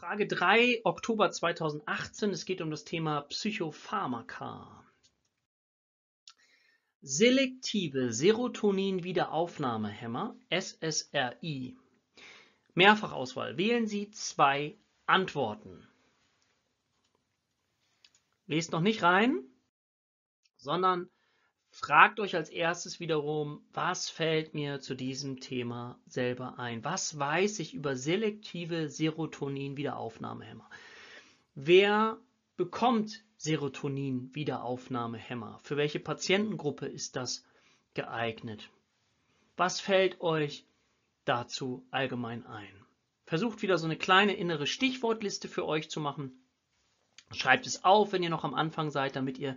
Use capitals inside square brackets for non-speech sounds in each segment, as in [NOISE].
Frage 3, Oktober 2018. Es geht um das Thema Psychopharmaka. Selektive Serotonin-Wiederaufnahmehämmer, SSRI. Mehrfachauswahl. Wählen Sie zwei Antworten. Lest noch nicht rein, sondern fragt euch als erstes wiederum, was fällt mir zu diesem Thema selber ein? Was weiß ich über selektive Serotonin-Wiederaufnahmehämmer? Wer bekommt Serotonin-Wiederaufnahmehämmer? Für welche Patientengruppe ist das geeignet? Was fällt euch dazu allgemein ein? Versucht wieder so eine kleine innere Stichwortliste für euch zu machen Schreibt es auf, wenn ihr noch am Anfang seid, damit ihr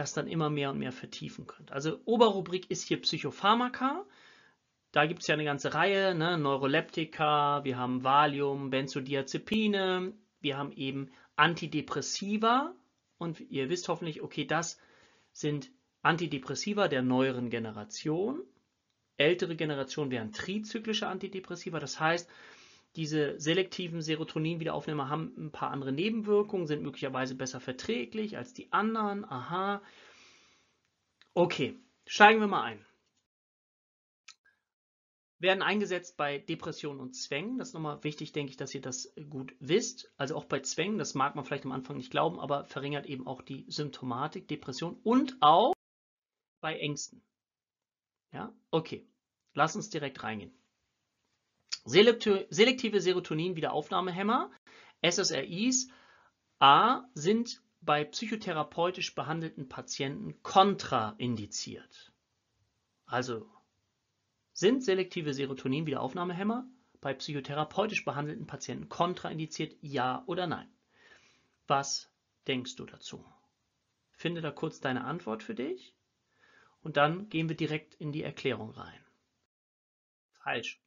das dann immer mehr und mehr vertiefen könnt. Also Oberrubrik ist hier Psychopharmaka. Da gibt es ja eine ganze Reihe, ne? Neuroleptika, wir haben Valium, Benzodiazepine, wir haben eben Antidepressiva und ihr wisst hoffentlich, okay, das sind Antidepressiva der neueren Generation. Ältere Generation wären trizyklische Antidepressiva, das heißt, diese selektiven Serotonin-Wiederaufnehmer haben ein paar andere Nebenwirkungen, sind möglicherweise besser verträglich als die anderen. Aha. Okay, steigen wir mal ein. Werden eingesetzt bei Depressionen und Zwängen. Das ist nochmal wichtig, denke ich, dass ihr das gut wisst. Also auch bei Zwängen, das mag man vielleicht am Anfang nicht glauben, aber verringert eben auch die Symptomatik, Depression und auch bei Ängsten. Ja, okay. Lass uns direkt reingehen. Selektive Serotonin-Wiederaufnahmehämmer, SSRIs, A, sind bei psychotherapeutisch behandelten Patienten kontraindiziert. Also sind selektive Serotonin-Wiederaufnahmehämmer bei psychotherapeutisch behandelten Patienten kontraindiziert, ja oder nein? Was denkst du dazu? Finde da kurz deine Antwort für dich und dann gehen wir direkt in die Erklärung rein. Falsch.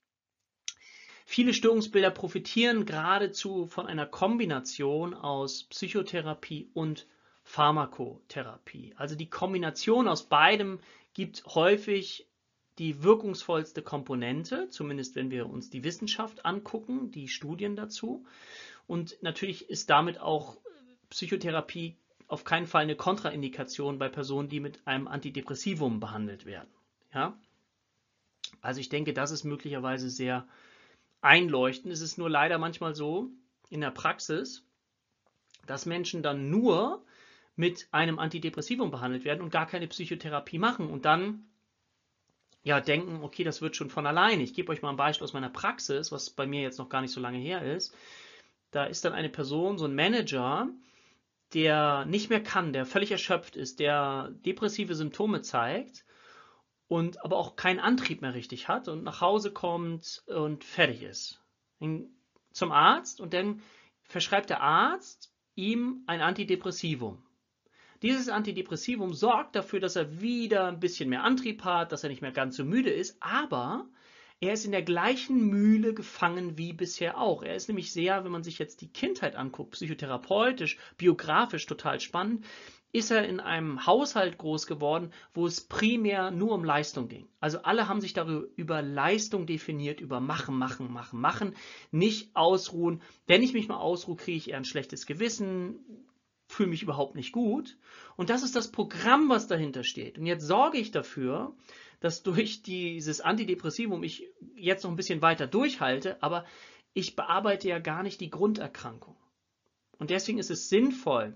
Viele Störungsbilder profitieren geradezu von einer Kombination aus Psychotherapie und Pharmakotherapie. Also die Kombination aus beidem gibt häufig die wirkungsvollste Komponente, zumindest wenn wir uns die Wissenschaft angucken, die Studien dazu. Und natürlich ist damit auch Psychotherapie auf keinen Fall eine Kontraindikation bei Personen, die mit einem Antidepressivum behandelt werden. Ja? Also ich denke, das ist möglicherweise sehr einleuchten. Es ist nur leider manchmal so in der Praxis, dass Menschen dann nur mit einem Antidepressivum behandelt werden und gar keine Psychotherapie machen und dann ja denken, okay, das wird schon von alleine. Ich gebe euch mal ein Beispiel aus meiner Praxis, was bei mir jetzt noch gar nicht so lange her ist. Da ist dann eine Person, so ein Manager, der nicht mehr kann, der völlig erschöpft ist, der depressive Symptome zeigt und aber auch keinen Antrieb mehr richtig hat und nach Hause kommt und fertig ist. Zum Arzt und dann verschreibt der Arzt ihm ein Antidepressivum. Dieses Antidepressivum sorgt dafür, dass er wieder ein bisschen mehr Antrieb hat, dass er nicht mehr ganz so müde ist, aber er ist in der gleichen Mühle gefangen wie bisher auch. Er ist nämlich sehr, wenn man sich jetzt die Kindheit anguckt, psychotherapeutisch, biografisch total spannend, ist er in einem Haushalt groß geworden, wo es primär nur um Leistung ging. Also alle haben sich darüber über Leistung definiert, über machen, machen, machen, machen, nicht ausruhen. Wenn ich mich mal ausruhe, kriege ich eher ein schlechtes Gewissen, fühle mich überhaupt nicht gut. Und das ist das Programm, was dahinter steht. Und jetzt sorge ich dafür, dass durch dieses Antidepressivum ich jetzt noch ein bisschen weiter durchhalte, aber ich bearbeite ja gar nicht die Grunderkrankung. Und deswegen ist es sinnvoll,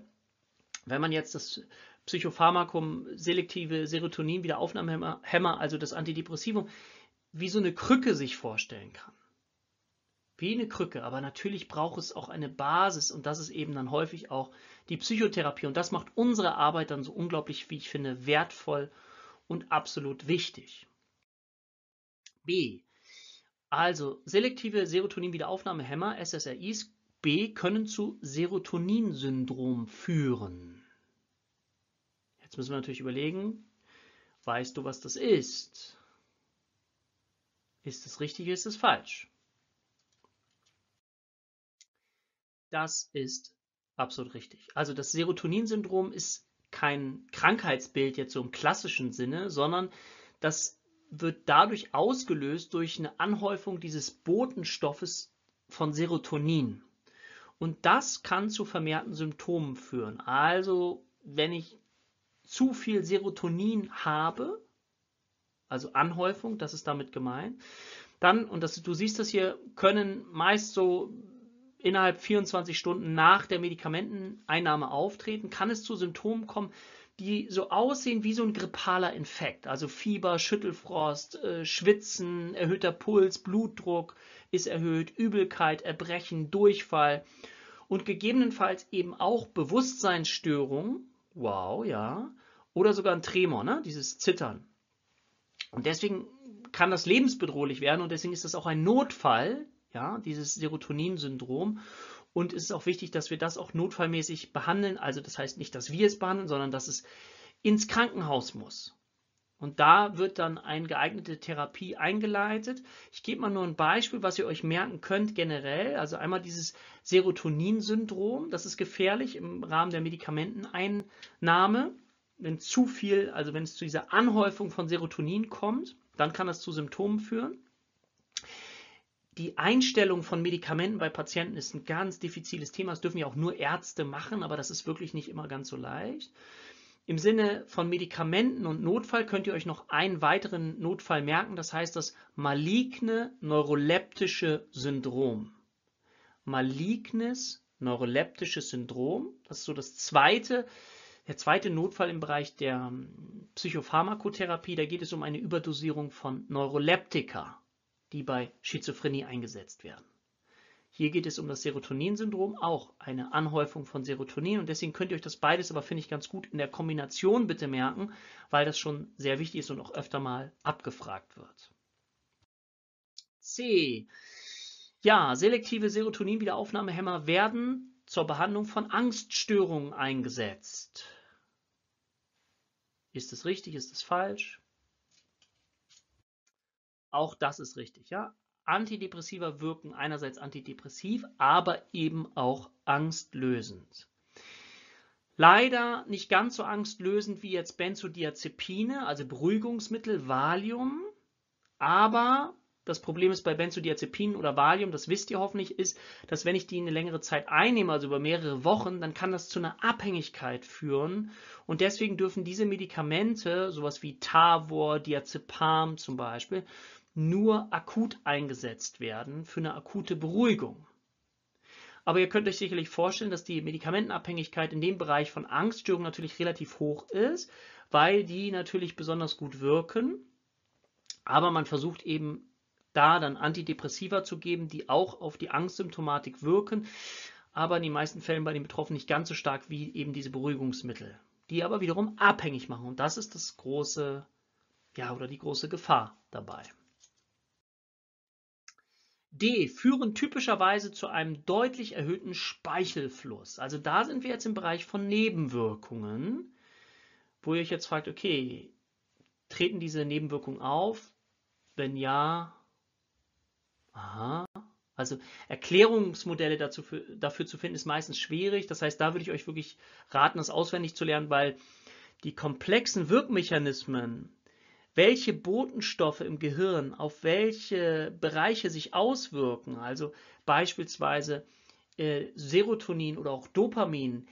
wenn man jetzt das Psychopharmakum, selektive Serotonin-Wiederaufnahmehämmer, also das Antidepressivum, wie so eine Krücke sich vorstellen kann. Wie eine Krücke, aber natürlich braucht es auch eine Basis und das ist eben dann häufig auch die Psychotherapie und das macht unsere Arbeit dann so unglaublich, wie ich finde, wertvoll und absolut wichtig. B. Also selektive Serotonin-Wiederaufnahmehämmer, SSRIs, B können zu Serotoninsyndrom führen. Jetzt müssen wir natürlich überlegen, weißt du, was das ist? Ist es richtig, ist es falsch? Das ist absolut richtig. Also das Serotoninsyndrom ist kein Krankheitsbild jetzt so im klassischen Sinne, sondern das wird dadurch ausgelöst durch eine Anhäufung dieses Botenstoffes von Serotonin. Und das kann zu vermehrten Symptomen führen. Also, wenn ich zu viel Serotonin habe, also Anhäufung, das ist damit gemeint, dann, und das, du siehst das hier, können meist so innerhalb 24 Stunden nach der Medikamenteneinnahme auftreten, kann es zu Symptomen kommen, die so aussehen wie so ein grippaler Infekt, also Fieber, Schüttelfrost, äh, Schwitzen, erhöhter Puls, Blutdruck ist erhöht, Übelkeit, Erbrechen, Durchfall und gegebenenfalls eben auch Bewusstseinsstörungen, wow, ja, oder sogar ein Tremor, ne, dieses Zittern. Und deswegen kann das lebensbedrohlich werden und deswegen ist das auch ein Notfall, ja, dieses Serotonin-Syndrom. Und es ist auch wichtig, dass wir das auch notfallmäßig behandeln. Also das heißt nicht, dass wir es behandeln, sondern dass es ins Krankenhaus muss. Und da wird dann eine geeignete Therapie eingeleitet. Ich gebe mal nur ein Beispiel, was ihr euch merken könnt generell. Also einmal dieses Serotonin-Syndrom, das ist gefährlich im Rahmen der Medikamenteneinnahme. Wenn zu viel, also wenn es zu dieser Anhäufung von Serotonin kommt, dann kann das zu Symptomen führen. Die Einstellung von Medikamenten bei Patienten ist ein ganz diffiziles Thema. Das dürfen ja auch nur Ärzte machen, aber das ist wirklich nicht immer ganz so leicht. Im Sinne von Medikamenten und Notfall könnt ihr euch noch einen weiteren Notfall merken. Das heißt das maligne neuroleptische Syndrom. Malignes neuroleptisches Syndrom. Das ist so das zweite, der zweite Notfall im Bereich der ähm, Psychopharmakotherapie. Da geht es um eine Überdosierung von Neuroleptika die bei Schizophrenie eingesetzt werden. Hier geht es um das Serotonin-Syndrom, auch eine Anhäufung von Serotonin. Und deswegen könnt ihr euch das beides aber, finde ich, ganz gut in der Kombination bitte merken, weil das schon sehr wichtig ist und auch öfter mal abgefragt wird. C. Ja, selektive Serotonin-Wiederaufnahmehämmer werden zur Behandlung von Angststörungen eingesetzt. Ist es richtig? Ist es falsch? Auch das ist richtig, ja. Antidepressiva wirken einerseits antidepressiv, aber eben auch angstlösend. Leider nicht ganz so angstlösend wie jetzt Benzodiazepine, also Beruhigungsmittel, Valium, aber das Problem ist bei Benzodiazepinen oder Valium, das wisst ihr hoffentlich, ist, dass wenn ich die eine längere Zeit einnehme, also über mehrere Wochen, dann kann das zu einer Abhängigkeit führen. Und deswegen dürfen diese Medikamente, sowas wie Tavor, Diazepam zum Beispiel, nur akut eingesetzt werden für eine akute Beruhigung. Aber ihr könnt euch sicherlich vorstellen, dass die Medikamentenabhängigkeit in dem Bereich von Angststörungen natürlich relativ hoch ist, weil die natürlich besonders gut wirken. Aber man versucht eben da dann Antidepressiva zu geben, die auch auf die Angstsymptomatik wirken, aber in den meisten Fällen bei den Betroffenen nicht ganz so stark wie eben diese Beruhigungsmittel, die aber wiederum abhängig machen. Und das ist das große, ja, oder die große Gefahr dabei. D führen typischerweise zu einem deutlich erhöhten Speichelfluss. Also da sind wir jetzt im Bereich von Nebenwirkungen, wo ihr euch jetzt fragt, okay, treten diese Nebenwirkungen auf? Wenn ja, aha. Also Erklärungsmodelle dazu für, dafür zu finden, ist meistens schwierig. Das heißt, da würde ich euch wirklich raten, das auswendig zu lernen, weil die komplexen Wirkmechanismen welche Botenstoffe im Gehirn auf welche Bereiche sich auswirken, also beispielsweise äh, Serotonin oder auch Dopamin,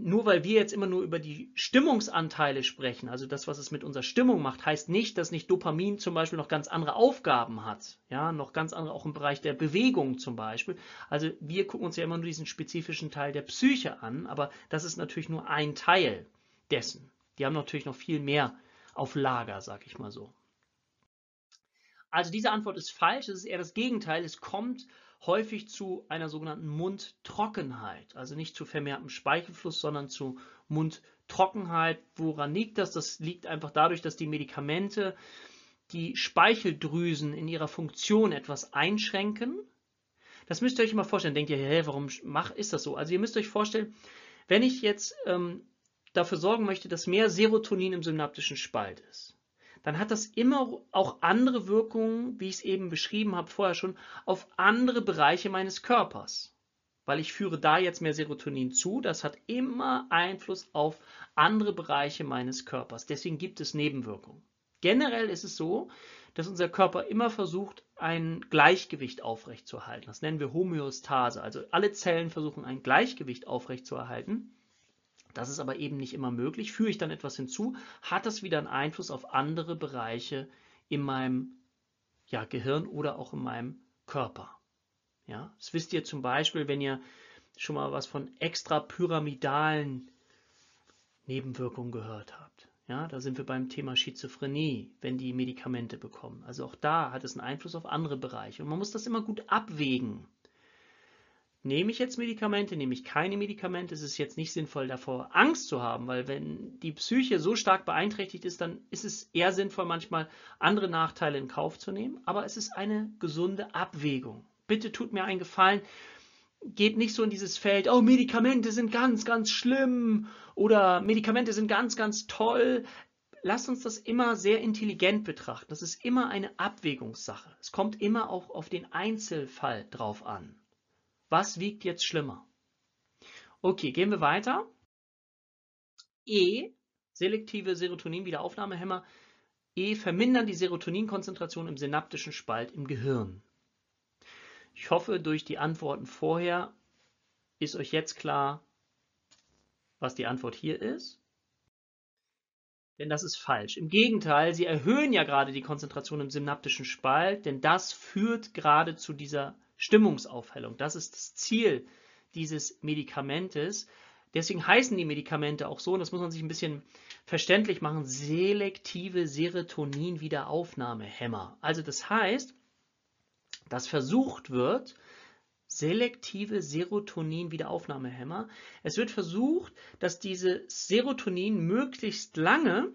nur weil wir jetzt immer nur über die Stimmungsanteile sprechen, also das, was es mit unserer Stimmung macht, heißt nicht, dass nicht Dopamin zum Beispiel noch ganz andere Aufgaben hat. Ja, noch ganz andere auch im Bereich der Bewegung zum Beispiel. Also wir gucken uns ja immer nur diesen spezifischen Teil der Psyche an, aber das ist natürlich nur ein Teil dessen. Die haben natürlich noch viel mehr auf Lager, sag ich mal so. Also diese Antwort ist falsch, es ist eher das Gegenteil. Es kommt häufig zu einer sogenannten Mundtrockenheit, also nicht zu vermehrtem Speichelfluss, sondern zu Mundtrockenheit. Woran liegt das? Das liegt einfach dadurch, dass die Medikamente die Speicheldrüsen in ihrer Funktion etwas einschränken. Das müsst ihr euch immer vorstellen. Denkt ihr, hä, warum mach, ist das so? Also ihr müsst euch vorstellen, wenn ich jetzt ähm, dafür sorgen möchte, dass mehr Serotonin im synaptischen Spalt ist, dann hat das immer auch andere Wirkungen, wie ich es eben beschrieben habe vorher schon, auf andere Bereiche meines Körpers. Weil ich führe da jetzt mehr Serotonin zu, das hat immer Einfluss auf andere Bereiche meines Körpers. Deswegen gibt es Nebenwirkungen. Generell ist es so, dass unser Körper immer versucht, ein Gleichgewicht aufrechtzuerhalten. Das nennen wir Homöostase. Also alle Zellen versuchen, ein Gleichgewicht aufrechtzuerhalten. Das ist aber eben nicht immer möglich. Führe ich dann etwas hinzu, hat das wieder einen Einfluss auf andere Bereiche in meinem ja, Gehirn oder auch in meinem Körper. Ja, das wisst ihr zum Beispiel, wenn ihr schon mal was von extrapyramidalen Nebenwirkungen gehört habt. Ja, da sind wir beim Thema Schizophrenie, wenn die Medikamente bekommen. Also auch da hat es einen Einfluss auf andere Bereiche. Und man muss das immer gut abwägen. Nehme ich jetzt Medikamente, nehme ich keine Medikamente, ist es jetzt nicht sinnvoll, davor Angst zu haben, weil wenn die Psyche so stark beeinträchtigt ist, dann ist es eher sinnvoll, manchmal andere Nachteile in Kauf zu nehmen. Aber es ist eine gesunde Abwägung. Bitte tut mir einen Gefallen, geht nicht so in dieses Feld, oh, Medikamente sind ganz, ganz schlimm oder Medikamente sind ganz, ganz toll. Lasst uns das immer sehr intelligent betrachten. Das ist immer eine Abwägungssache. Es kommt immer auch auf den Einzelfall drauf an. Was wiegt jetzt schlimmer? Okay, gehen wir weiter. E, selektive Serotonin-Wiederaufnahmehämmer. E vermindern die Serotoninkonzentration im synaptischen Spalt im Gehirn. Ich hoffe, durch die Antworten vorher ist euch jetzt klar, was die Antwort hier ist. Denn das ist falsch. Im Gegenteil, sie erhöhen ja gerade die Konzentration im synaptischen Spalt, denn das führt gerade zu dieser Stimmungsaufhellung. Das ist das Ziel dieses Medikamentes. Deswegen heißen die Medikamente auch so, und das muss man sich ein bisschen verständlich machen, selektive Serotonin-Wiederaufnahmehämmer. Also das heißt, dass versucht wird, selektive Serotonin-Wiederaufnahmehämmer. Es wird versucht, dass diese Serotonin möglichst lange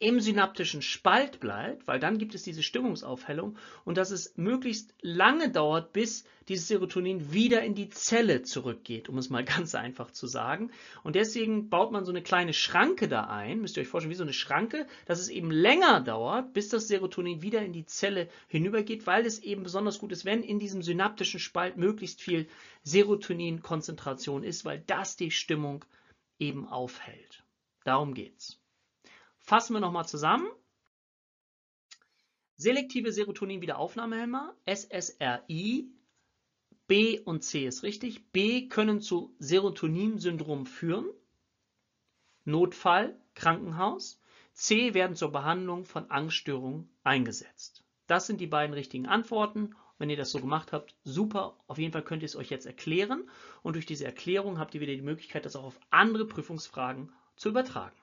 im synaptischen Spalt bleibt, weil dann gibt es diese Stimmungsaufhellung und dass es möglichst lange dauert, bis dieses Serotonin wieder in die Zelle zurückgeht, um es mal [LAUGHS] ganz einfach zu sagen. Und deswegen baut man so eine kleine Schranke da ein, müsst ihr euch vorstellen, wie so eine Schranke, dass es eben länger dauert, bis das Serotonin wieder in die Zelle hinübergeht, weil es eben besonders gut ist, wenn in diesem synaptischen Spalt möglichst viel Serotoninkonzentration ist, weil das die Stimmung eben aufhält. Darum geht's. Fassen wir nochmal zusammen. Selektive Serotonin-Wiederaufnahmehämmer, SSRI, B und C ist richtig. B können zu Serotoninsyndrom führen. Notfall, Krankenhaus. C werden zur Behandlung von Angststörungen eingesetzt. Das sind die beiden richtigen Antworten. Wenn ihr das so gemacht habt, super. Auf jeden Fall könnt ihr es euch jetzt erklären. Und durch diese Erklärung habt ihr wieder die Möglichkeit, das auch auf andere Prüfungsfragen zu übertragen.